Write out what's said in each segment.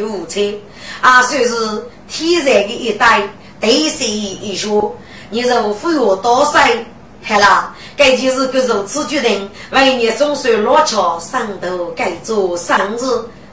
马，连续无差，啊，算是天然的一代，对谁一说，你若富有多少？好了，该就是个如此决定，为你总算落桥上头该做生日。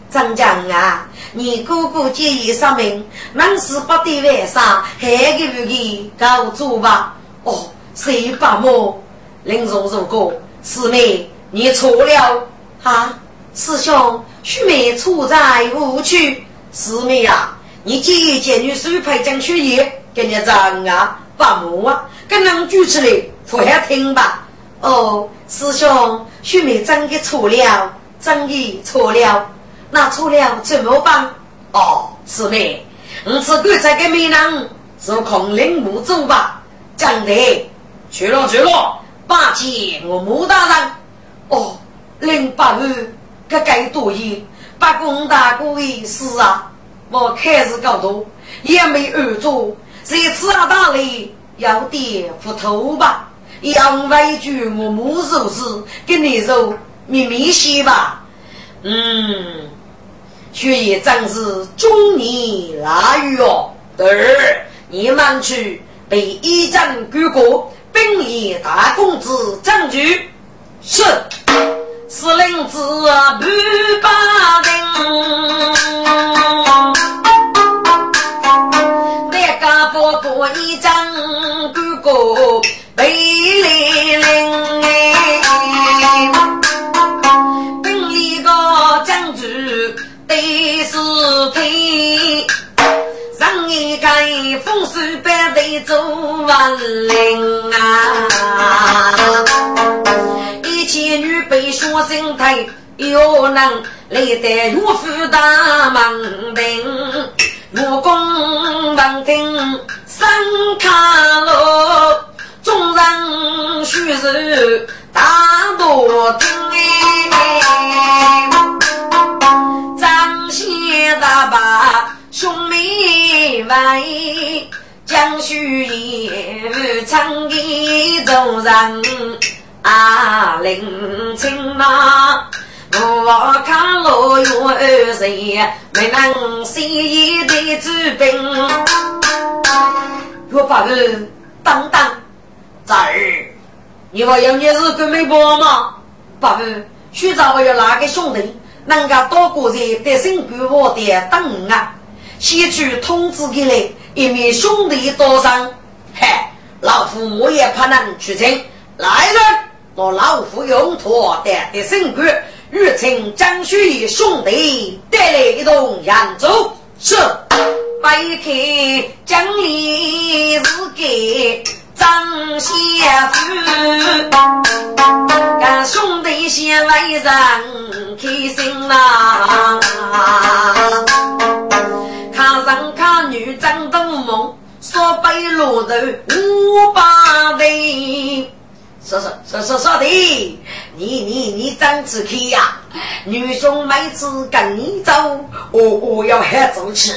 张江啊，你哥哥建议上门，门市不得晚上，还给不给告住吧？哦，谁把我？林荣如果，师妹，你错了哈！师兄，须妹错在误区。师妹呀，你建议见女手派江雪叶，跟你张啊，把我啊，跟人举起来，不下听吧？哦，师兄，须妹真的错了，真的错了。那错了怎么办？哦，师妹，你是棺材给美人，是空灵木走吧？讲的，去了去了，八戒我穆大人。哦，林八日，这该多疑，八公大哥的事啊，我开始搞多，也没二做，这次啊大雷有点糊涂吧？要委屈我穆寿司给你说秘密些吧？嗯。却也正是中年腊月哦。儿，你们去被一战举国兵役大公子将军是司令子不把定，那个不过一战举国被领哎。第四天，让一个风水百队走万灵啊！一千女被说心态，又能来得岳父大门庭，武功王庭三卡路，众人须是大多听哎。大把兄妹为江须也唱一众人啊，临清嘛，我看罗有二谁没能写一的纸兵，我把人当当侄儿，你话有你是个媒婆吗？爸爸，学长我有哪个兄弟？人家多个人得胜归我的等啊，先去通知给来，一面兄弟多上。嘿，老夫我也怕能去请来人，我老夫用托的得胜归，欲请张旭兄弟带来一同扬州。是，白天江里是给。张先夫，干兄弟先为人开心呐，看人看女争东梦，说背骆驼五八对。说说说说说的，你你你长子开呀？女兄妹子跟你走，我我要喊走吃，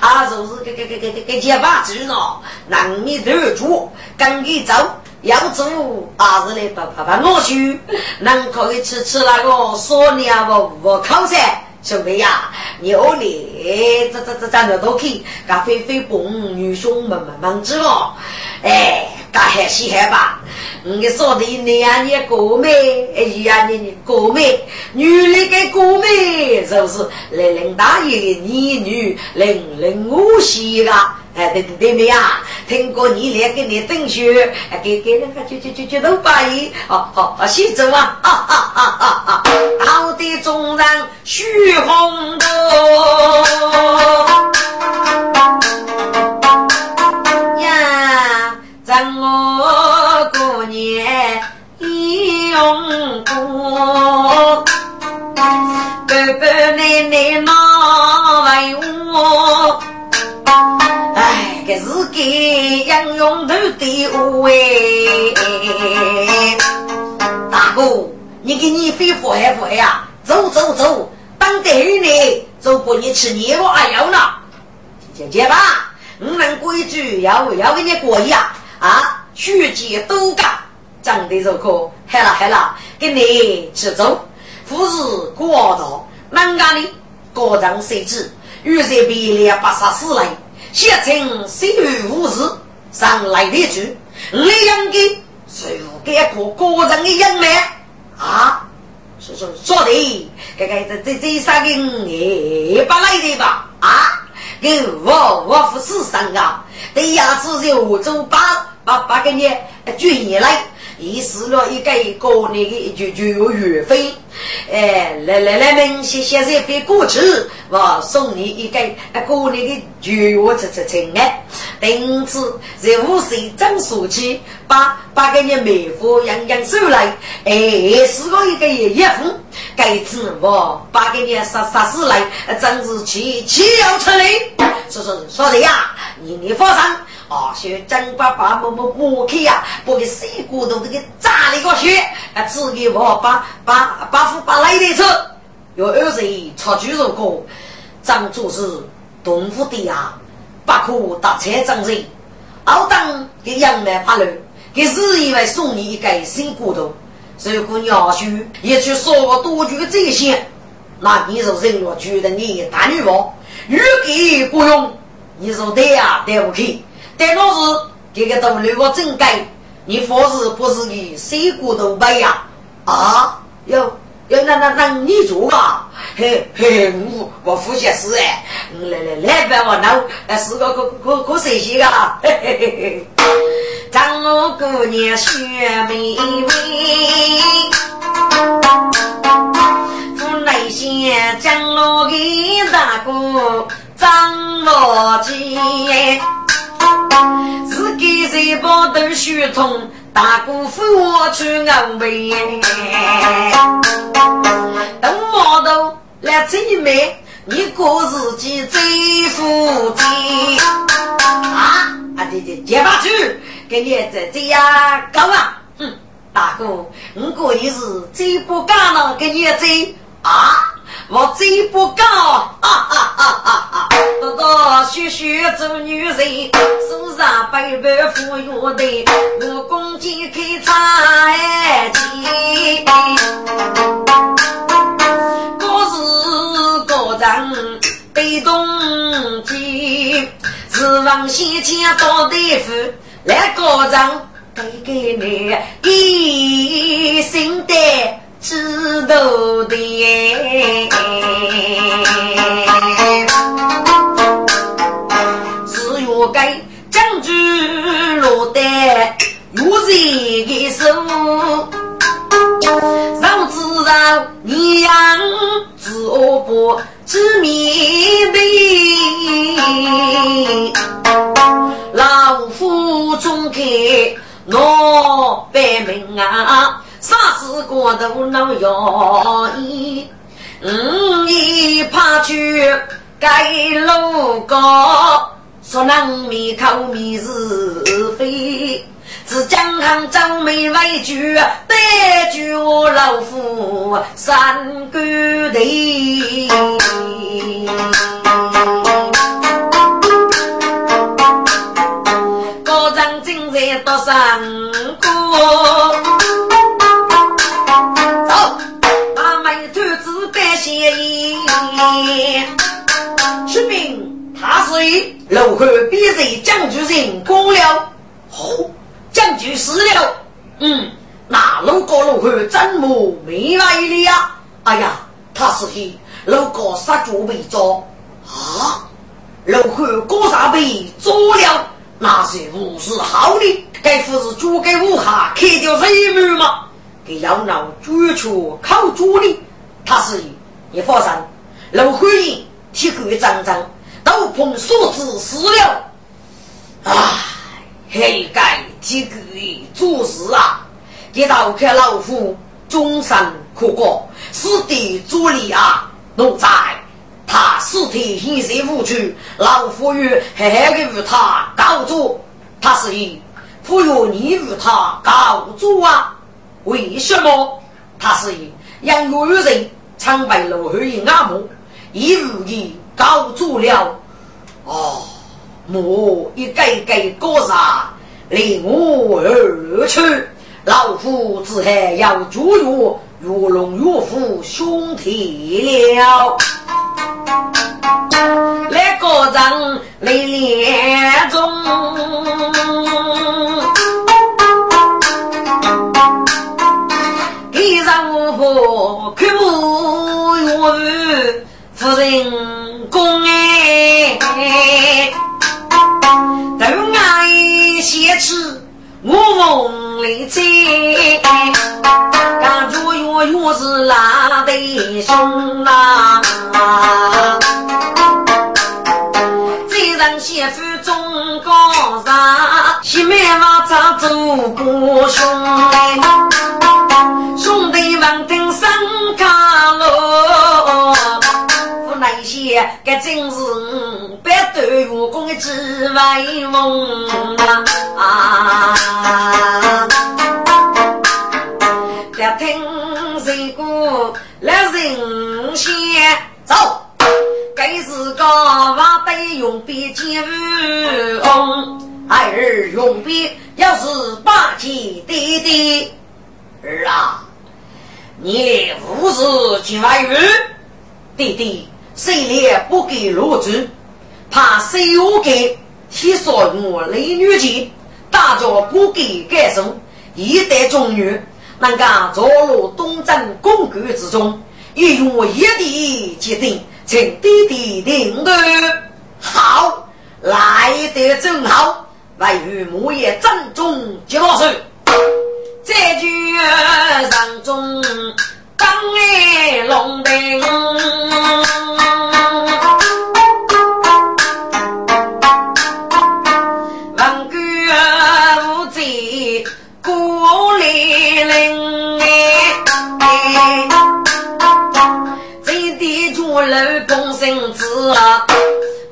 啊，就是给给给给给给结巴子咯，让你头住，跟你走，要走啊是来把把把我去，能可以吃吃那个说你啊我我靠噻，兄弟呀，牛嘞，这这这这那都可以，噶飞飞蹦，女兄们们们知哦，哎。干还稀罕吧？你说的你呀，你哥妹，哎呀，你你哥妹，女的给哥妹，就是零零大爷的儿女，零零五喜啊！哎，对对对对呀！听过你来给你登学，给给那个就就就就都八一，好好好，先走啊！啊啊啊啊啊！好的，众人许红灯。等我过年用过，给杨用头的我哎。大哥，你给你非富还富呀？走走走，当得儿呢，走过你吃年货还要呢。姐姐吧，我们规矩要要给你过呀。啊，学姐都干，长得如何？好了好了，跟你去走。富士过道，南家的高长设置，预算比例八十四来，写成十月五日上来的去。你应该是给个高长的人脉啊？是说说的，这个这这这三个也不来的吧？啊？给我我富士上啊，对呀，只有我走八八八个年军业来。遗失了一个过年的就就有月费，哎，来来来，们谢谢这边过去，我送你一个啊过年的就月吃吃吃哎，因此在五岁正暑期，把把给你妹夫样样收来，哎，四个一个月一付，该次我把给你杀杀死来，正是七七要出来，说说说的呀，你你放学张爸爸摸摸摸去呀，把个水果都给炸了个血，啊，自己我把把把副把来的吃。有二十一炒猪肉锅，张主是东府的呀，不可打车张人。熬当给杨梅怕了，给是因为送你一个新骨头，如果你要去也去说多句这些，那你就认了，觉得你大女王，越给不用，你说对呀，对不起。但若是这个都留个正该，你佛是不是你谁骨头背呀？啊，要要那那那你做吧？嘿嘿，我我呼吸是哎，来来来，别我闹，哎，是个可可可谁些个？嘿嘿嘿嘿，张我姑娘雪妹妹，府内县张罗给大哥张罗吉。自己在包头血统，大姑父我去安慰。等毛头来催妹，你过自己最富气啊！啊，对对，接把去，给你在这样搞啊！嗯，大哥，我过你是最不干了，给你追啊！我嘴不高，哈哈哈哈哈！多多学学做女人，手上背背富裕的，我公鸡开菜鸡，各是各张被动机，指望先前到大夫来高张，给给你一心的。知道的，只有该将军落得有人的手，让知道你养自我不知面的，老夫中开我百名啊。啥事过都能要意，五一怕去盖楼高，说能灭口灭是非，只江行张眉为句，白句我老夫三个头，高张正在多上过。士兵，他是与陆汉比谁将军人过了？哦，将军死了。嗯，那路过陆汉怎么没来了呀？哎呀，他是与路过杀猪被捉啊！陆汉过啥被捉了？那是无事好的，该不是猪给武汉开掉人命吗？给要闹追求靠主的，他是一发生。陆汉英体格张张，斗篷所子死了。唉，黑盖体格做事啊！一道看老夫终身苦过，死地主力啊！奴才，他尸体现身无处，老夫与狠狠的与他告状。他是以不愿你与他告状啊？为什么？他是以杨有人常被陆汉英阿母。一如意告住了，哦，我一个个歌杀离我而去，老夫只还要祝愿越龙越虎兄弟了。来个人来连中，上无婆看不远，夫人公哎，都爱写吃我梦里在，感觉远远是拉得凶啊。先夫中高上，西门王早走过兄弟兄弟们听声看喽。我那些该真是百对武功的智慧梦啊！要听谁歌来人先走。该是个娃得用笔尖红，儿用笔要是霸气弟弟儿啊，你无事进外语，弟弟谁也不给落主，怕谁我给提说我雷女杰，大家不给感受，一代忠女能够坐入东征公馆之中，一用一地决定。请弟弟领队，好，来得正好，为与母爷正中接落水。这句人中当爱龙灯，楼公生子，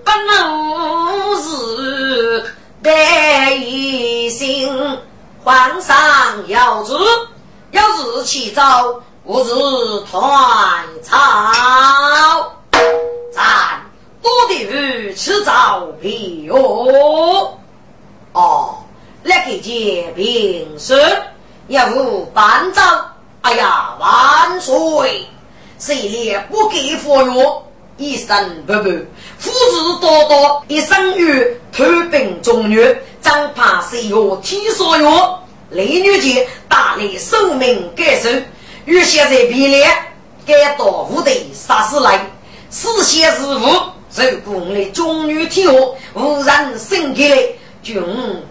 不能是得一心。皇上要旨，要日起早，吾日团草。咱多的鱼吃早皮哦。哦，来给见平生，要无半招。哎呀，万岁！谁也不给佛药，一生不满，福子多多，一生于吞并中原，张怕谁药天所药，雷女杰大力寿命改寿，与现在比例该到无得杀死来，四贤师傅受功的中原天下，无人生给来，君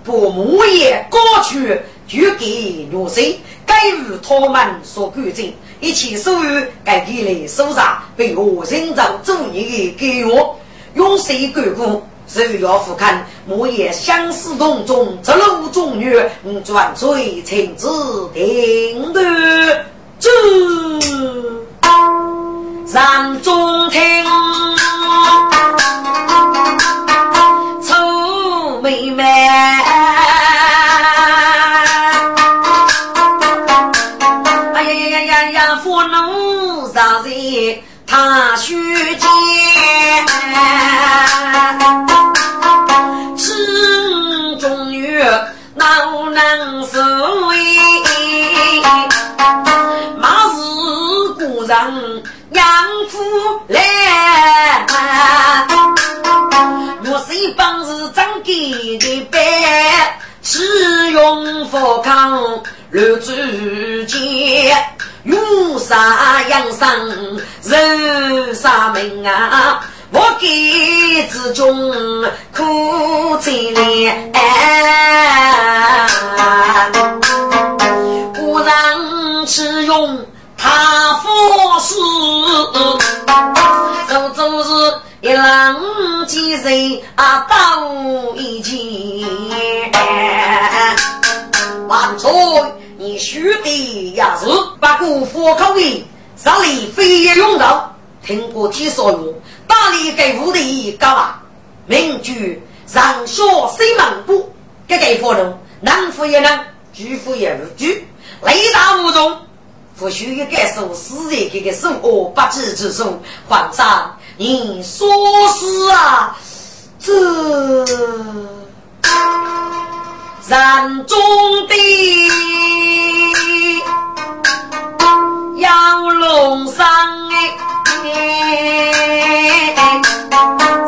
不母也高去，就给弱谁，该与他们所干净。一切所有该给来收上，被我寻找主意的给我，用谁干过？是要俯瞰莫言相思洞中，这路中月，转水情子定断，这山中听，丑妹妹。恼难受哎，马是故人养父来，若是一帮子长给的白，使用佛康六祖见。用啥养生人啥命啊？我给之中苦尽了，不让使用他佛事，走走是一浪几人啊，到一起，万岁。你须得也是。把过佛口为上里飞也用到，听过听说哟，大理给府的干嘛？民居上下谁忙不？给给府人，能富也能，居富也无居，雷打无中。不需一个手，死人这个手，我不知之数。皇上，你说是啊？这人中的杨龙山哎。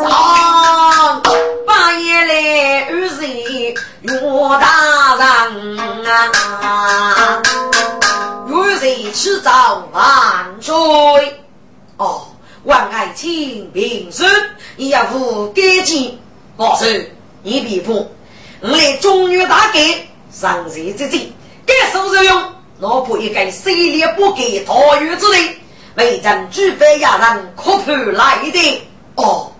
早半夜来二岁岳大人啊，二岁迟早万岁哦，万爱卿平身，你要负该金，我说你别碰，我来中原大改，上谁之计，该受受用。老婆一个谁也不给桃园之地，为朕举杯压人，可盼来的。哦，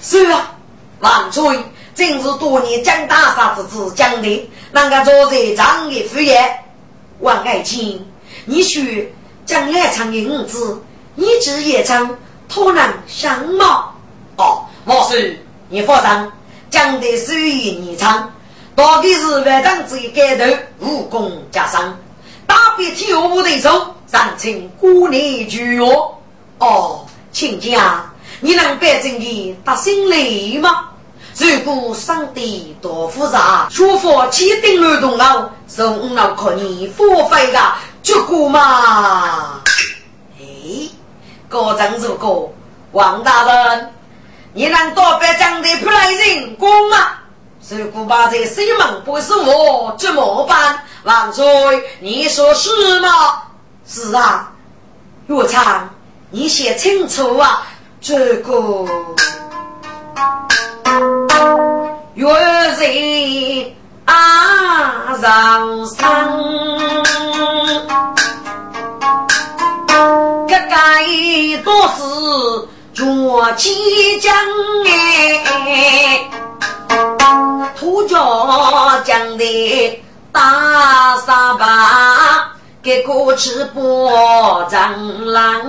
是啊，万岁，正是多年江大杀之子讲的，那个坐在张的敷衍。王爱卿，你说将来唱的五子，你只也唱托人相貌。哦，我是你放心，讲的属于你唱，到底是万丈子一盖头，武功加上。大别天下对手，上请姑娘聚哦。哦，亲家，你能保证你答心里吗？如果上帝多复杂，说法千叮万动哦，送老可你付费的结果嘛？哎，高正如果王大人，你能多别讲的不来人工吗？如果把这西门不是我，怎么办？万岁，你说是吗？是啊，岳昌，你写清楚啊！这个月人啊，上山，这该多是做起将哎，土家将的。大沙巴给过吃包蟑螂，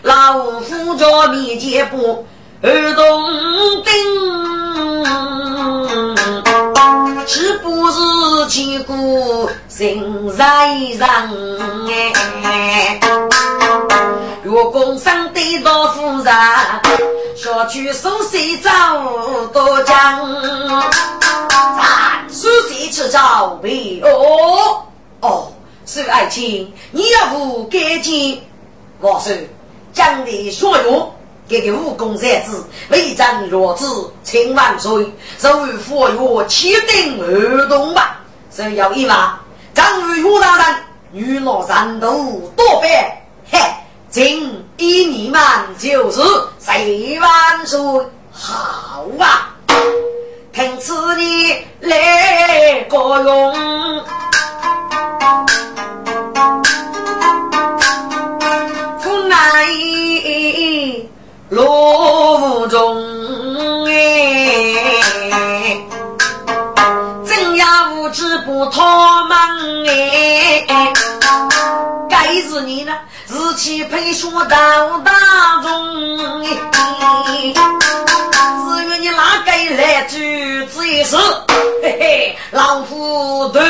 老夫着面前不儿童丁，是不是千古心在人？哎？月宫上对到夫人，小区手洗澡多讲。苏谁吃早为哦哦，是爱卿，你要不干净？我说将你所有给个武功才子，为朕若子千万岁，受于佛曰七顶儿童吧。只要一万，张于岳大人，女老三度多百，嘿，今一你们就是十万岁，好啊！凭此你来高用，苦难意路中哎，真呀无知不逃忙哎，该是你呢，日气配说到大中至于你哪个来举子一时，嘿嘿，老夫都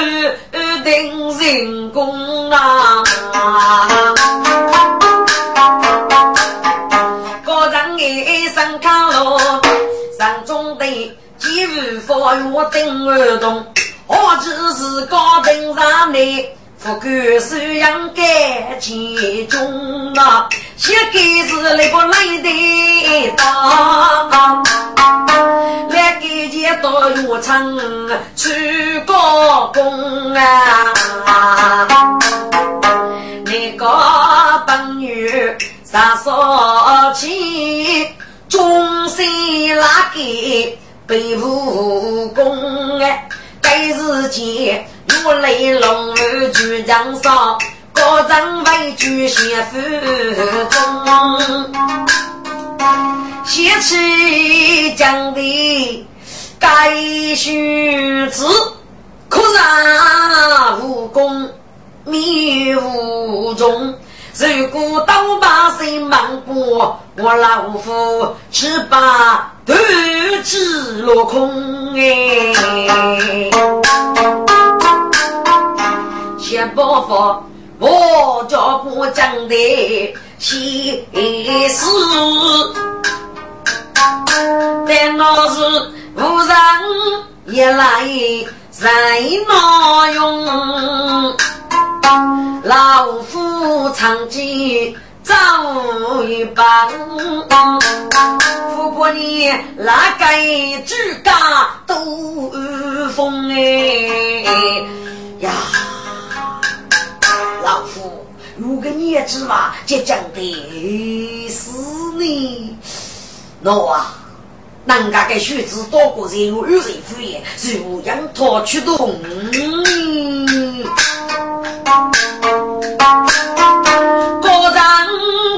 定成功啊！个人一生靠路，山中的几日发育定儿动，何止是高登上来。不管是养该其中啊，些该是那个来的当，来给钱到药厂去搞工啊，那个朋友啥说起，终身拉给背武功哎，该是钱。我雷龙儿举江上，高人为举先锋中，写起讲的该须知，可让武功迷雾中。如果刀把心忙过，我老夫只把断肢落空哎。先包袱，我叫不讲的心事，但那是无人一来在那用。老夫长记早一帮，富婆你哪个主家都风哎呀！老夫如果你也知嘛，即将的是你，喏啊！人家的学子多过人有二人敷衍，如羊驼驱动。果然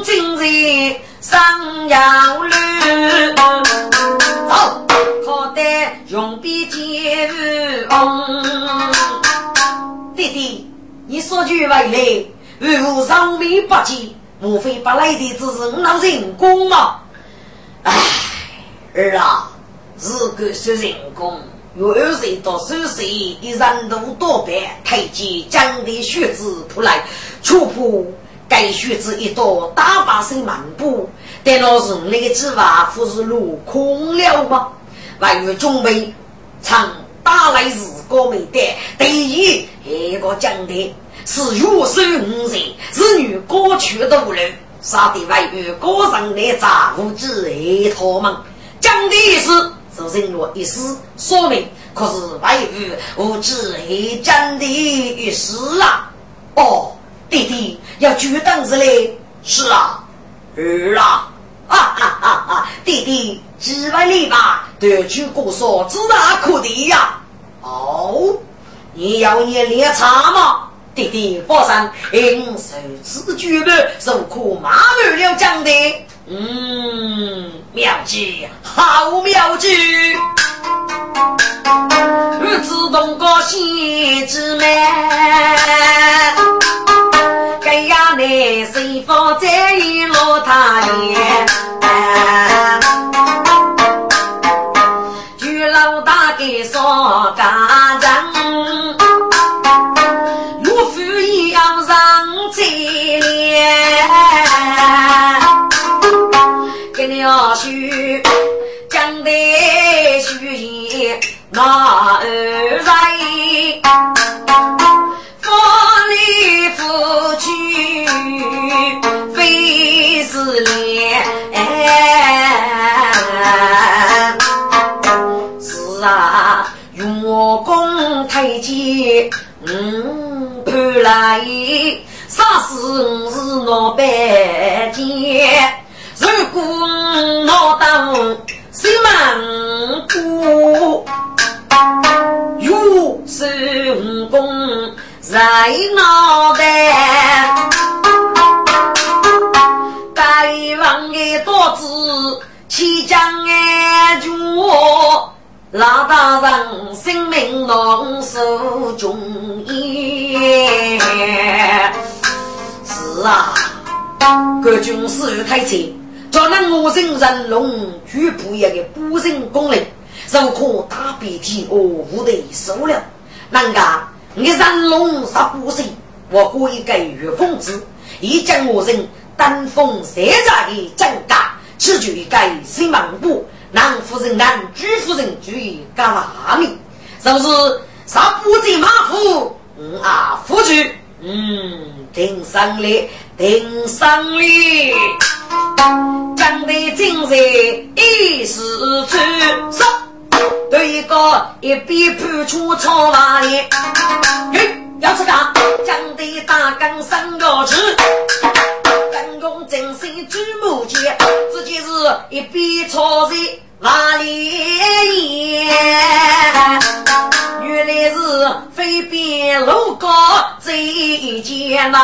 今日上要路，走，可得用笔接风。弟弟，你说句话来，如上面不急，莫非把来的只是那人工吗？唉。儿啊，如果是人工，有二十到三十一人路多半，太极将的血子出来，触破该血子一朵，大把身漫步。但那是那个计划不是落空了吗？万一准备唱打来日歌没得，第一一个讲的是月收五人，是女歌曲的无人，杀的外遇歌上的杂物之一套嘛。讲的意思是人若一死，说明可是外遇无知黑讲的意思啊！哦，弟弟要举凳子嘞！是啊，儿啊！啊啊啊啊！弟弟几百里吧，得去过说自大可的呀！哦，你要念练茶吗？弟弟放心，应受此举的，受苦马儿了讲的。嗯，妙计，好妙计！我自动个先知们，该呀那谁放在一落他眼？就老大给说干人，嘴脸。了须讲的虚那二在，夫里夫去非是恋。是啊，用功太急，嗯，盼来啥事是老百姓。如果我当西门姑，有神功在脑袋，大王的刀子起将安住，老大人性命难受中也。是啊，各军士太轻。叫那我人人龙举不一个补人功能，如可大鼻涕哦，无得受了。人家你人龙杀不神，我可以给予奉旨，一将我人丹峰山寨的将家，此举一改新忙部，南夫人南，朱夫人举干嘛命？就是杀不贼马虎，嗯啊，夫君，嗯。顶上哩，顶上哩，讲的精神一时出说，对一个一笔判出错话哩，要吃干，讲的大纲上要去，本宫真心举目见，自己是一笔错字。哪里言？原来是飞边路高最艰难。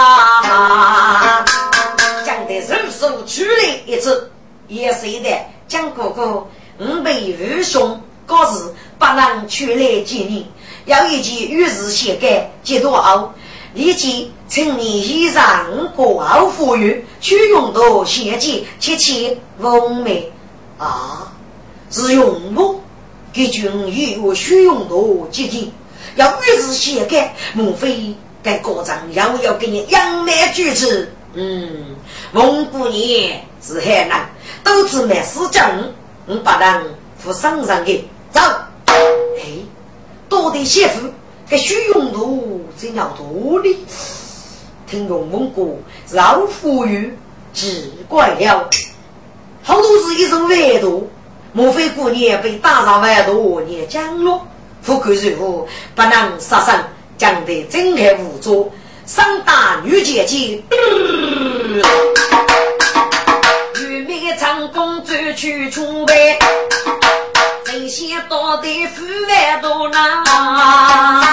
讲的手手出来一次，也是的。蒋哥哥，我被愚兄告知不能出来见你，有一件与事写改，接多后，立即请你衣裳过后富裕，去用到现金，切切奉命啊。是用我给军医我需用多几天，要越是写改，莫非该国长要要给你扬眉举止？嗯，蒙古人是海南，都是卖丝巾，我把人扶上上的走。哎，多的媳妇，该需用多真要多的。听龙凤歌，绕富裕，奇怪了，好多是一声外毒，莫非过年被打上万毒也降落？不管如何，不能杀生，将得睁开无助，上打女姐姐。玉面长弓转去出外，真先到底富万多难。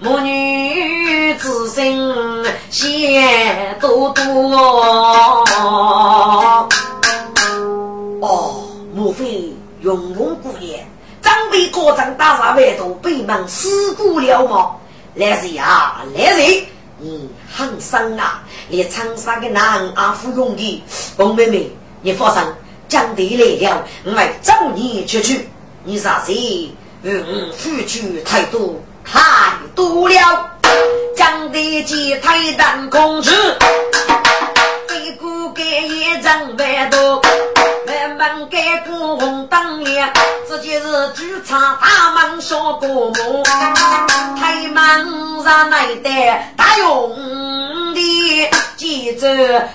母女之声嫌多多。哦，莫非永丰姑爷长辈高张大厦外头被忙死过了吗？来人啊，来人！你很生啊，连长沙的男阿夫用的，红妹妹。你放心，将地来了，我找你出去。你啥子？嗯，付出太多太多了。将地几太当空子，一股盖一张白多，慢慢盖过红灯亮，这就是剧场大门小过目，太忙上来的大用的。记住，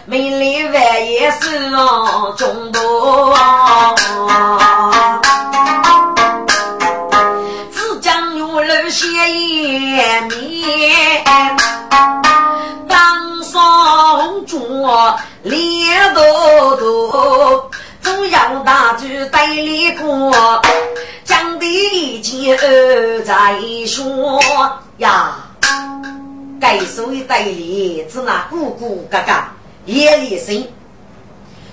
美丽万也是哦，中国。玉楼写一面，当上桌脸多多，中央大局带里过，讲的一件再说呀。该所的代理，只拿姑姑嘎嘎也立身，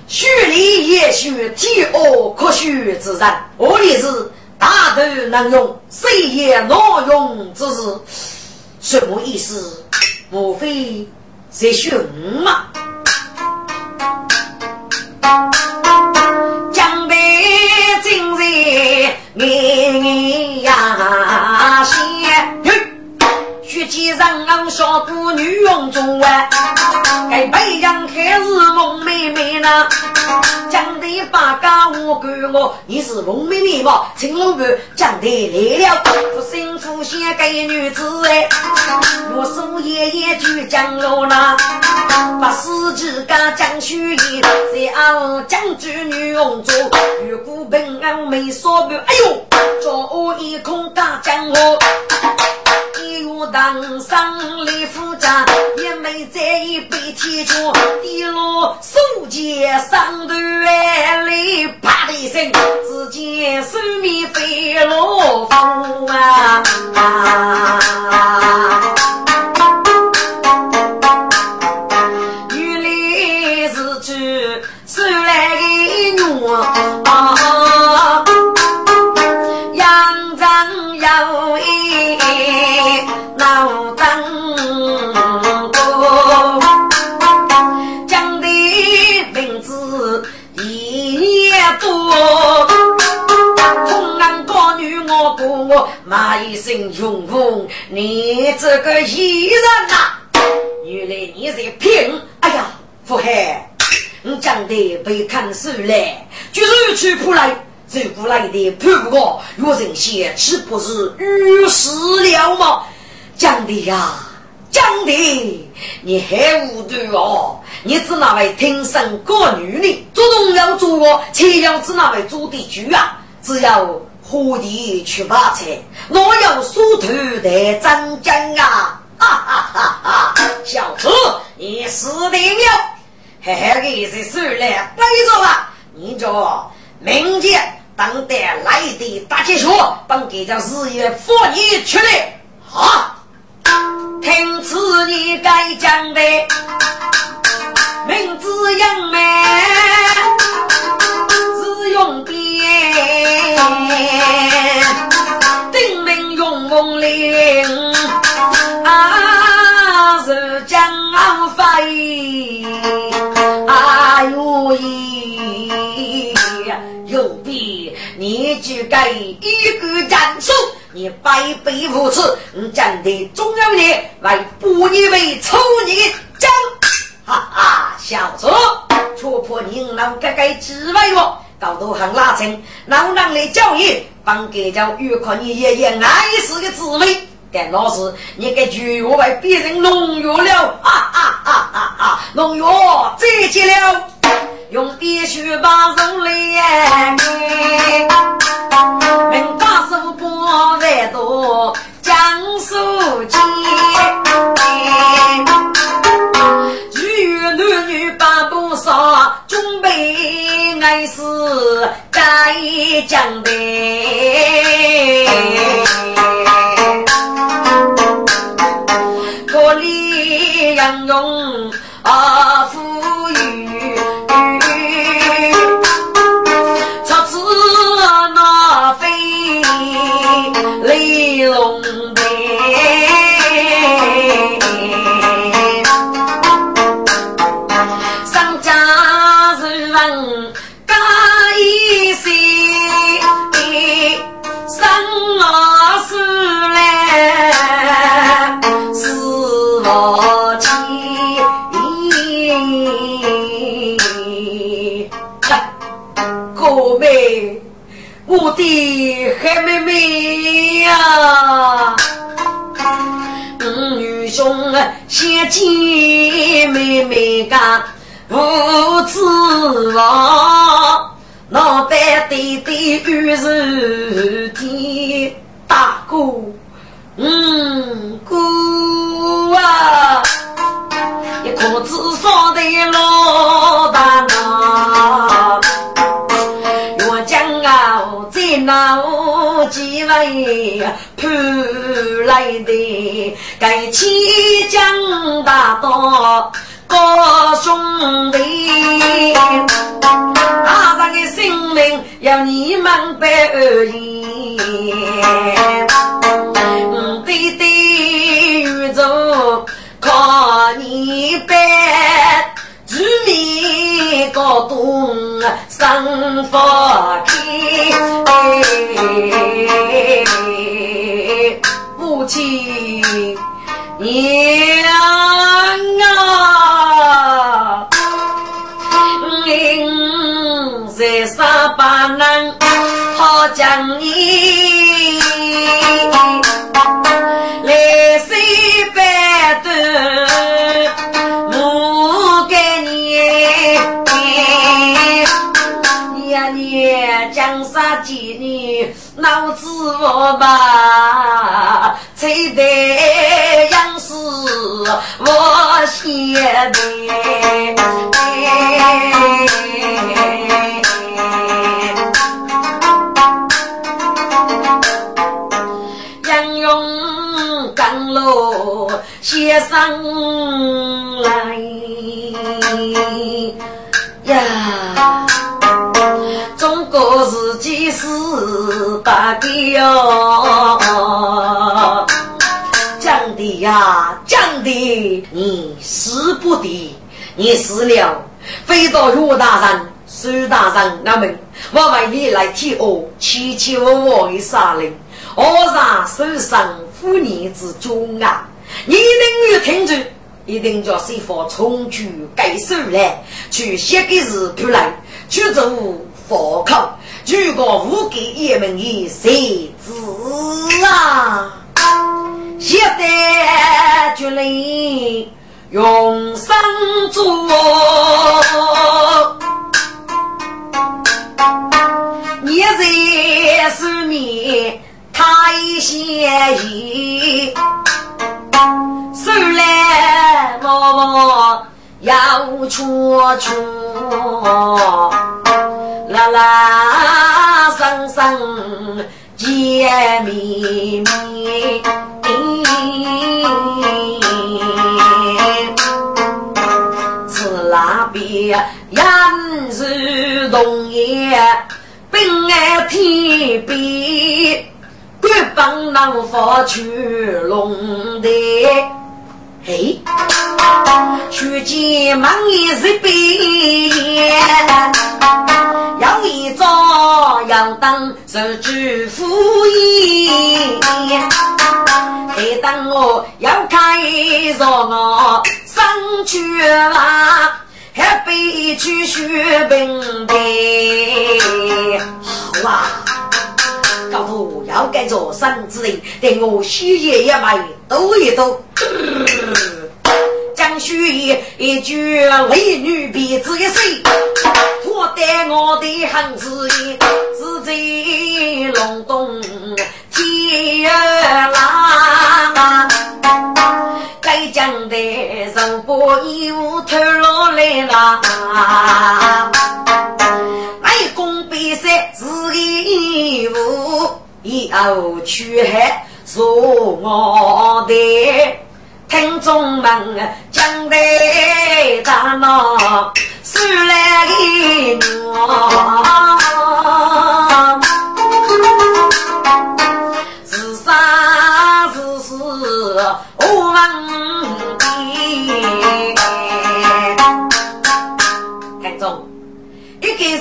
虚礼也许体恶可许之人，我的是大头能用，谁也难用之事，什么意思？莫非在训吗？江北今日你呀先。血气上昂，小姑女用中啊！该培养还是孟妹妹呢？江的八家我管我，你是孟妹妹吗？青楼盘江的来了，福星福仙给女子哎，我叔爷爷去江楼呢，把司机家江须义，在俺江州女用中，如果平安没说不，哎呦，叫我一空打江河。一月当上李夫家，也没在一杯铁酒，滴落手间上头来，啪的一声，只见手面飞落风啊！原我骂一声雄风，你这个异人呐！原来你是骗！哎呀，福海，你讲的被看守了，就是去扑来，走过来的扑不过，有人先岂不是遇死了吗？讲的呀，讲的，你还无端哦！你只那位天生高女的，主动要做我，且要只那位做的主啊！只要。何地去发财？我要梳头的张江啊！哈哈哈哈！小子，你死定了！嘿嘿，给谁手来背着吧？你叫明天等待来的大铁锤，帮给家事业扶你出来！好，听此你该讲的，名字杨梅，自用笔。定名用功令，啊是江飞，啊哟咦，有比你就该一个战术，你百倍无耻，我讲的中央人为不你为抽你哈哈，小子，戳破你老哥哥之外哟。搞得很拉成，老娘来教育，帮给叫越看你爷爷爱死的滋味。干老师，你给菊花外变成农药了，啊啊啊啊啊！农药再见了，用滴血把人来命家数百万多，江苏街。备爱是该讲的。先见妹妹干无指望，脑袋低低遇是天大哥，嗯哥啊，一颗子上的老几位盼来的，该起江大道哥兄弟，阿咱的性命要你们白依。弟弟宇宙靠你白。玉米高东生发开，脑子我吧，吹得样式我写的。杨勇刚路写上来呀。我自是大的哟，讲的呀，讲的你死不得，你死了，飞到岳大人、苏大人那们，我为你来替我祈求我的杀人，我让受上妇女之中啊，你能有听住，一定叫师傅重举改手来，去写个字出来，去做。佛考，如果无给一门一谁知啊？写得绝灵永生做，你在是你太闲意，收来我要处处。啦啦声声见秘密，此那边人是同业，兵爱天边，官帮能发去龙的。哎，去见忙一日边，要一早要等日主敷衍，还等我要开着我上去啦，还杯去血冰杯。好啊，要改做生子的，等我血液一脉抖一抖。江须一句雷女鼻子一碎，拖得我的汉子也自在隆冬天蓝。该讲的人把衣服脱落来了，来公比赛自己衣服，以后去还做我的听众们讲的大闹，是来的我。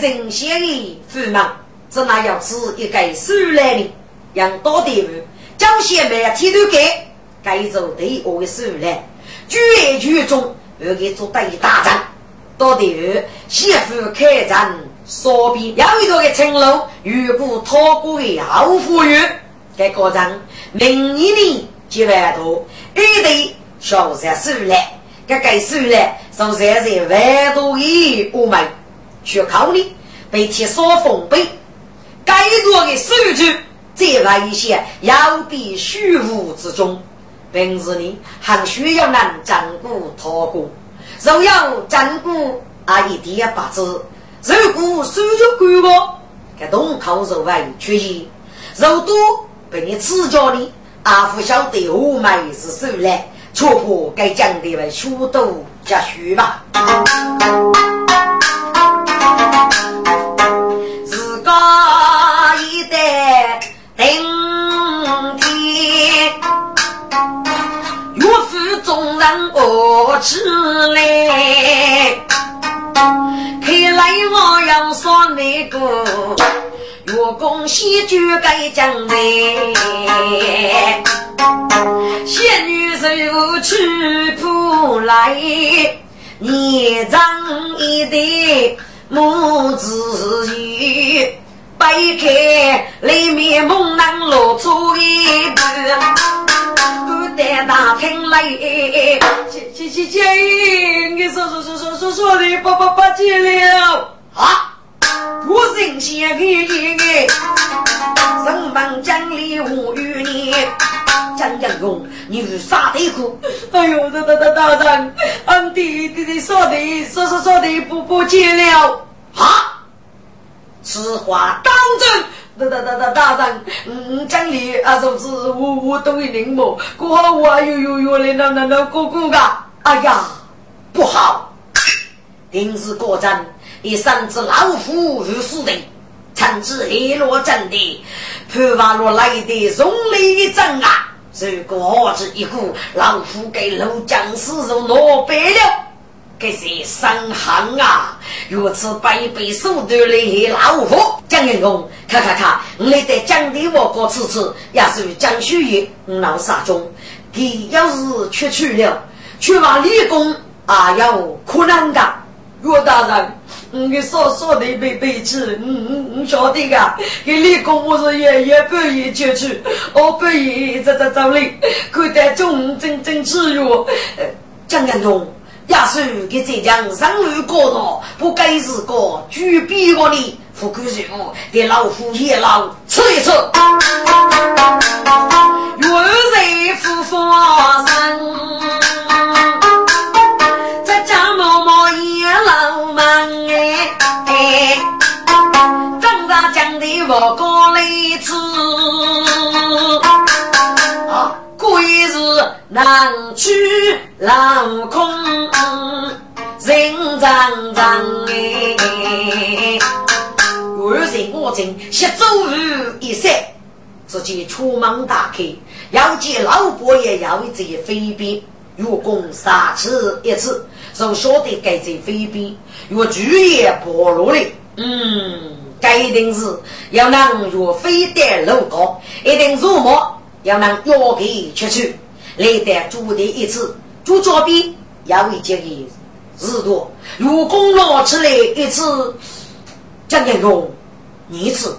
人先的父母，只那要是一个手来的，让多队伍将先每天都给该做对我的手来，举一举中要给做对大战，多队伍媳妇开战，说比要一个的城楼，如果托过的好富裕，该过程明年的几万多，一队小三手来，该该手来，上三十万多的五万。去考虑被贴所封闭，该多的数据再来一些，要比虚无之中。平时呢，还需要能占卜托过，若要占卜啊，一点八字。如果数据够我，该东靠肉外缺席，肉多被你指教的，阿不晓得我们是谁来，戳破该讲的为虚度加虚吧。一代顶天，岳父众人我起来，看来我要说那个岳公喜剧该讲的，仙女手取铺来，年长一代。母子鱼，掰开里面猛男露出一半，不得大厅来。姐姐姐姐，你说说说说说说的，爸爸不见了啊！不认先给你，人们讲理无与你。江江勇，你是啥的苦？哎呦，大大大大人，俺弟弟弟说的，说说说的不不见了啊！此话当真？大大大大大人，嗯，讲理啊，就是我我懂一点么？过后我又又又来那那那哥哥个，哎呀，不好！定是果真。一生只老虎如死人，趁至黑罗阵的潘瓦罗来的荣利一阵啊！如果儿子一股老虎给老将士如落败了，这是伤痕啊！如此百倍手段的老虎，蒋元公，看看看，你得讲的我过次次，也是江秀玉老杀中，他要是出去了，去往立功啊，有可能的，岳大人。你说说的被背刺，嗯嗯嗯，晓得噶？给立功我是爷爷半夜就去，我半夜在在找你，看待中真真自由。江江东，也是给浙江上路过道，不该是个举笔我的富贵人物，给老虎也老吃一吃。月日复发生。张大讲的我过来吃，南去南空，人长长哎。二人我正携周瑜一散，只见出门打开，要见老伯爷要一只飞鞭，月攻三次一次。就晓得该在飞边，若剧也暴露了。嗯，该一定是要能若飞得路高，一定入魔要能要给出去，来得主的一次，主左边要一件的日多，如果拿出来一次，将严用一次，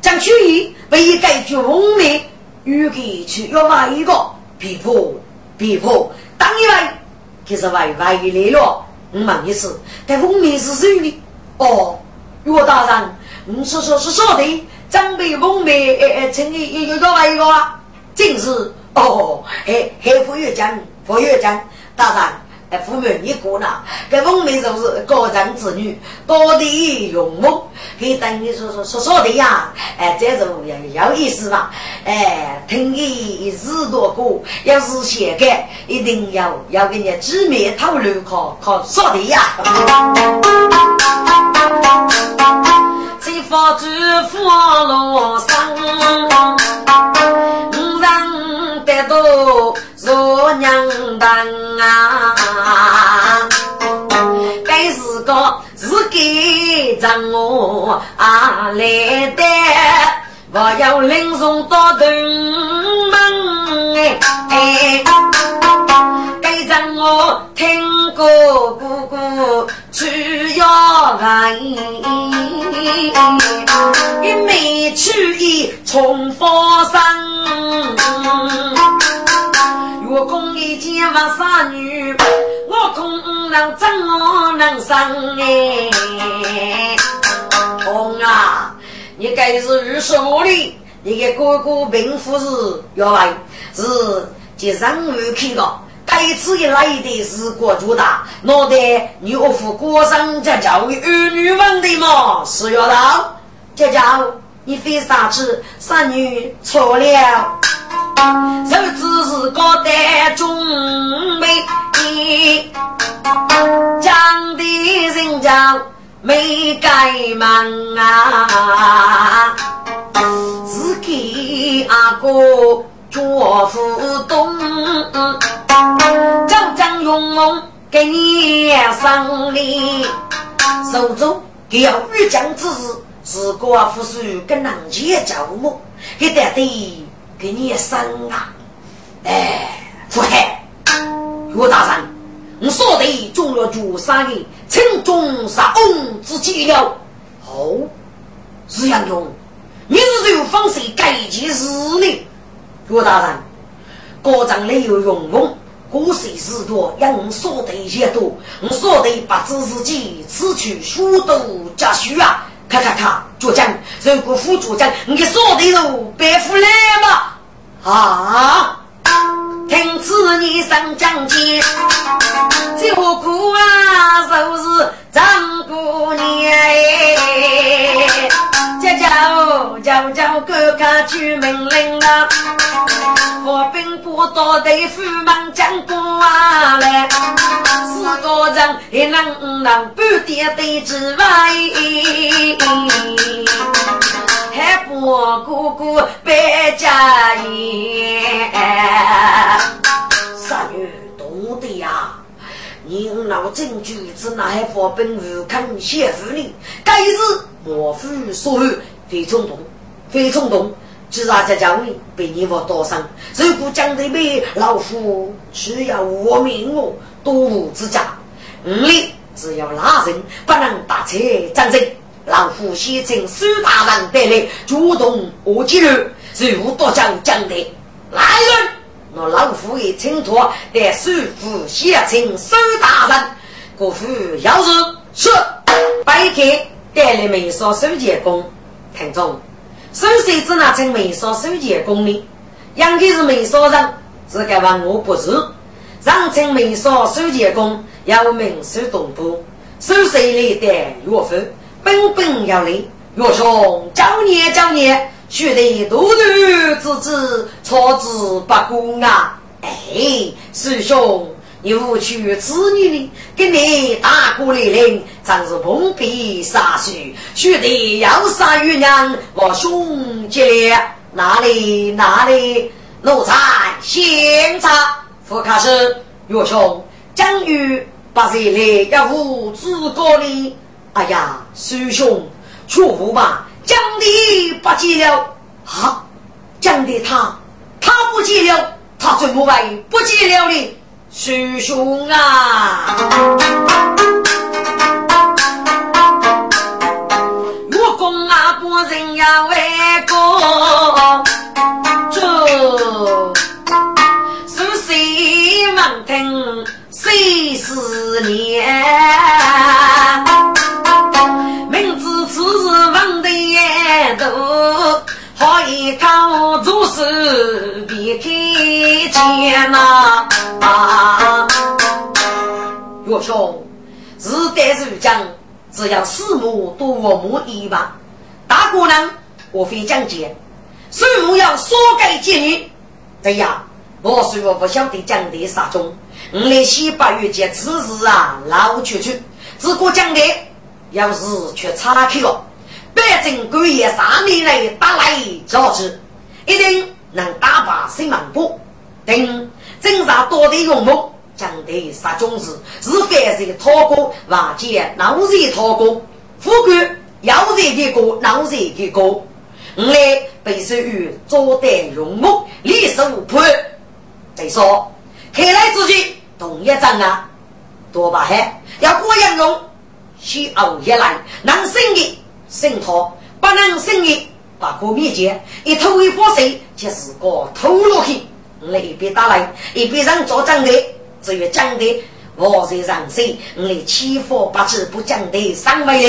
将去意被改句文明，预计去要买一个皮破皮破，当一来就是外外一来了。我问一次，该文明是谁的？哦，岳大人，你说说是说的，长辈文明哎哎，请你又又多买一个啊？正是哦，还还副院长，副院长大人。哎，父母一个呢，这文明就是高长子女，高的勇猛，给等于说说说说的呀，哎，这种有有意思吧？哎，听你十多个，要是写个，一定要要给你直面讨论考考说的呀。金发珠，富罗生，娘当啊！该是个是给让我啊来的，我要领送到东门哎，该让我听哥哥哥去要来。一眉去意重发生，见万杀女，我恐能怎么能生哎？红啊，你该是日说的，你的哥哥病夫是要来，是接上门去的。这次一来的是国主大，脑袋你岳父过生家教育儿女问的嘛？是要到家家，你非啥子？三女错了，这只是个单中美，讲的人家没改忙啊，是给阿哥。做副东，朝将勇猛给你胜利，手中给要御将之事，是国夫婿跟南杰教母，给得的给你生啊！哎，不害岳大人，我说的中了主杀的，城中杀翁之计了。哦，是杨勇，你是有方式改件事呢？岳大人，高长里有勇猛，古水事多，要我说的一些多，我说的不知自己，此去书都家书啊！看看看，主将，如果副主将，你说的喽，白富来嘛？啊！听此你上将军，这何苦啊？就是张姑娘，叫叫叫叫哥哥去命令了，我兵不多的夫忙将过来，四个人一能能半点的之外。还不姑姑白家言，三女懂得呀。你老证据只拿还发本无肯谢夫你，该是莫夫所有非冲动，非冲动。既然在家里被你我多伤，如果讲的美，老夫需要我命哦，多无之家。你只要拉人，不能打车战争。老夫先请苏大人带来主动我记录，如何多讲讲的？来人，那老夫也请托带苏府先请苏大人。国父要是是白天带来梅少收钱工，听众，收谁只拿成梅少收钱工呢？应该是梅少人，是该问我不是。让称梅少收钱工，要名收东部，收谁来带岳父？本本要来，岳兄教你教你，学得多多之子，操之不公啊！哎，师兄，你无趣子女的，给你大过来人，真是碰壁杀手，学得要杀玉娘，我兄弟了，哪里哪里，奴才先查，副卡是岳兄，将于八岁来要无资格哩。哎呀师兄祝福吧真的不见了。啊真的他他不见了他怎么会不见了呢师兄啊。我公阿波人呀喂哥这是谁忙听谁是念一靠做事别开钱呐！岳兄，日代如将，只要四目多我母一把，大姑娘我会讲解，水母要说改妓女，这样我虽我不晓得讲的啥种。我来西八月节此事啊，老去去，只顾讲的，要是却岔开了，百姓官爷三年来打来招之，一定能打败新王国。等镇上多的勇武，讲的杀种子，是凡是讨过瓦解老人讨过，富贵要人的过老人的过，我来被授予左胆勇武，立手判。再说。开来之际，同一张啊，多把海要过杨用，需熬夜来，能生的生逃，不能生的把可灭绝。一头一发水就是个头落去，我一边打来，一边让做将的，只有将的我在上水，我欺负不起不讲的三位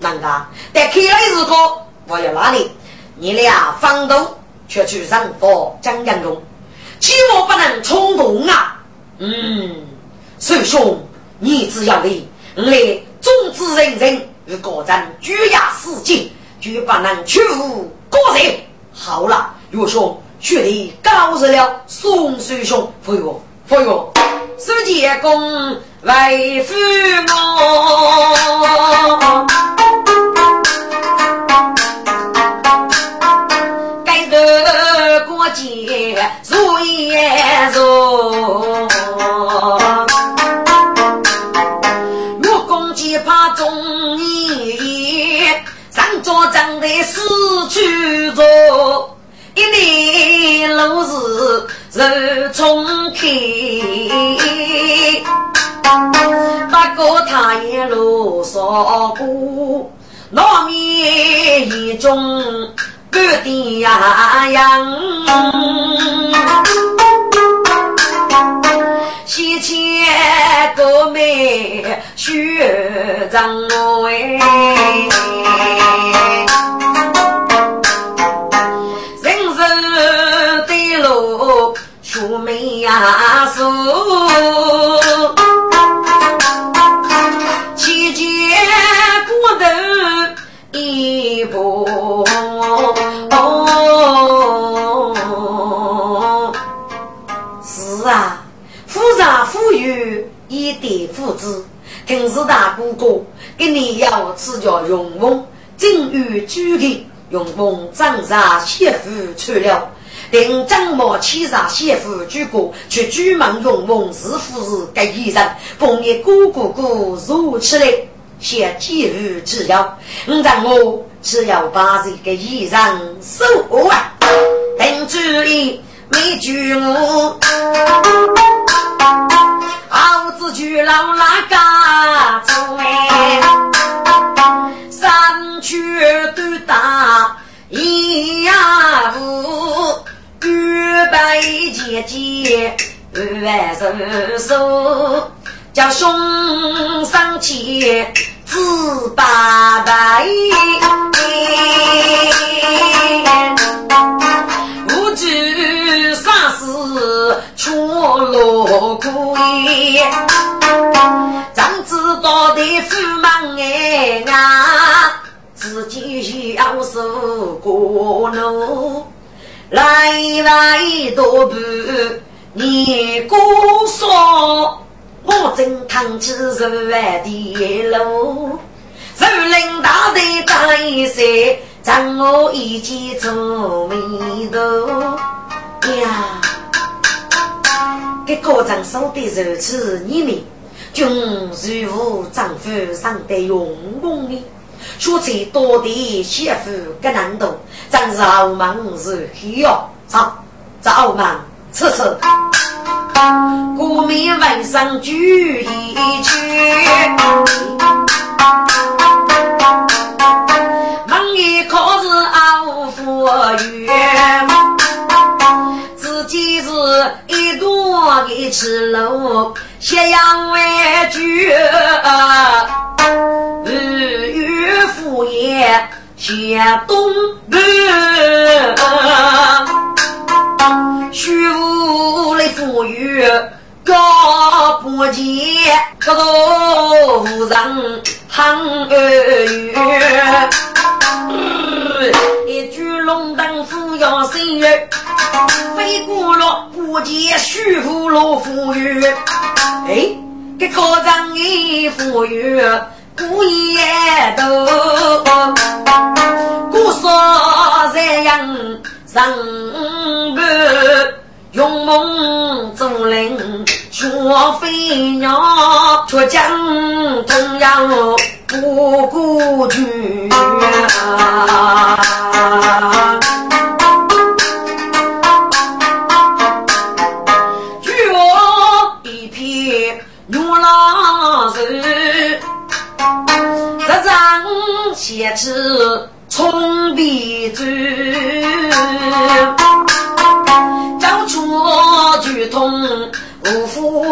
的，啷个？但开来时候我要哪里？你俩方头却去上佛将杨用。切莫不能冲动啊！嗯，师兄，你只要你我来众子人人与各战举牙四境，绝不能屈服个人。好了，岳兄，确立高日了。宋师兄，服我，服我，世界公为父我。如也如，去着，一年路是肉中开，不过他也路上过，难免一种。各地呀样，西迁各美学长哎，出眉呀疏。父子，更是大哥哥给你要赐叫永丰，正月举的永丰长沙媳妇去了，定张某妻上媳妇举过，却举门永丰是夫是个艺人，逢你哥哥哥如起来，写几日只要，你让我只要把这个衣裳收完，等主意没举我。好子去老那家走哎，山区都打一呀五，预备姐姐万寿寿，叫兄上去自八拜。无惧啥事出路鬼，怎知道的驸马哎呀，自己要受过怒，来来多半你姑说，我正扛起十万的路，首领大队打一声。让我一起皱眉头呀！给高长说的如此你们，君如无丈夫上得勇猛的，说最多的媳妇更难懂，真是傲慢是黑哟！走，走傲慢，吃吃。国民晚上聚一聚。月，自己是一朵的赤露，斜阳弯举向东北，虚无的富裕高不见，高头无人喊儿语。一句龙灯虎要生月，飞过了不见虚无老富裕。哎，这科长的富裕。古也多，古说这样人不用梦做人，学飞鸟，却将同样不顾去。写起葱笔字，张出举通无富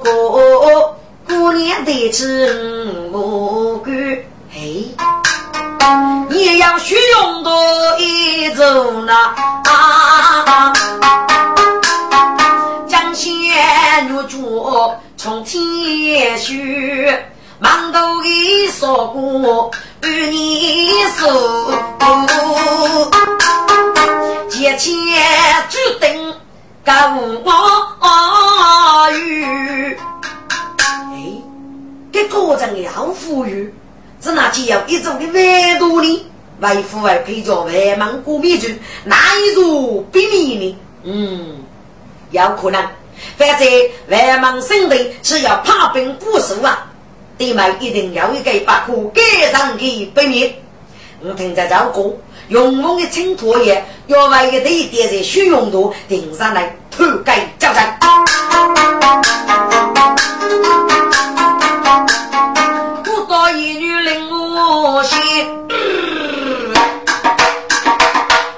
过，过年得吃蘑菇。嘿，你要学用多一种呐，江仙玉镯从天雪。忙头一说过，与你说，借钱注定跟我遇。哎，这个人要富裕，只那只有一种的外度呢？外父外配着外蒙古民族，哪一种比你呢？嗯，有可能。反正外蒙省的是要怕兵不守啊。弟妹一定要一个把苦给上去背面。我听着这歌，用我的青土也要为一对点在血用度顶上来偷盖交战。不多一女令我心，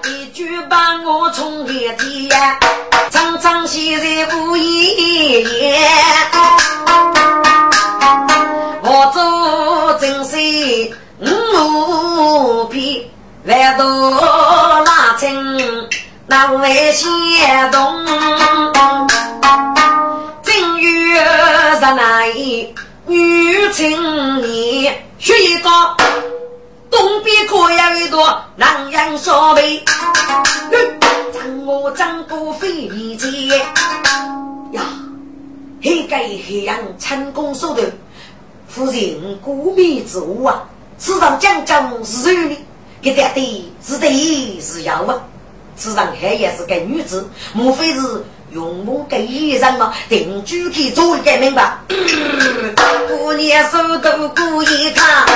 一句把我冲天天，常常写在无言言。五匹万多拉青，那为先动。正月十那一女青年，学一个东边可有一朵南阳小梅。张我张哥飞离间呀，黑盖黑阳成功手段，夫人孤灭之物啊！此上讲究是有的，一点对是对是要啊。此上还也是个女子，莫非是用我个衣裳吗？定居去做一个明白。姑娘手都故意看，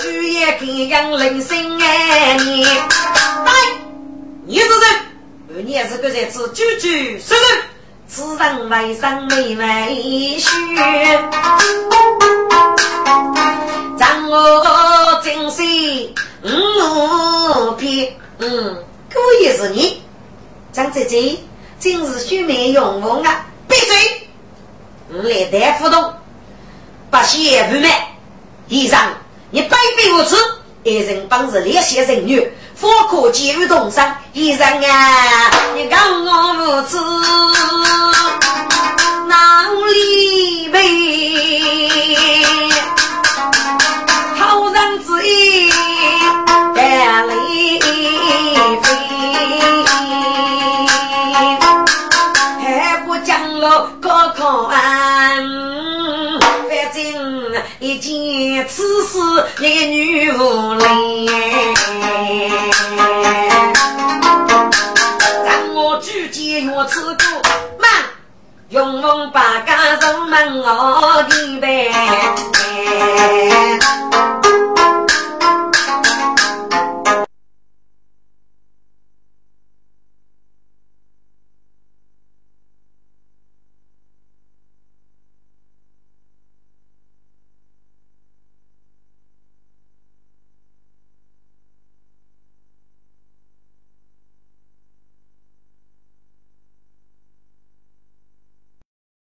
举也看样人生爱你。哎，你是谁？二年是个在此居居生生，此人为生没为虚。让我珍惜五片，嗯，可以是你，张姐姐，今日须眉用我啊！闭嘴！我来带互动，不写不卖。医生，你卑鄙无耻！一人帮着烈血人女，方可进入东山。医生啊，你讲我无耻，哪里悲？还不讲了高考安，反正一件此事一女无泪。让我举剑越刺过，慢，用龙把家人们我的呗。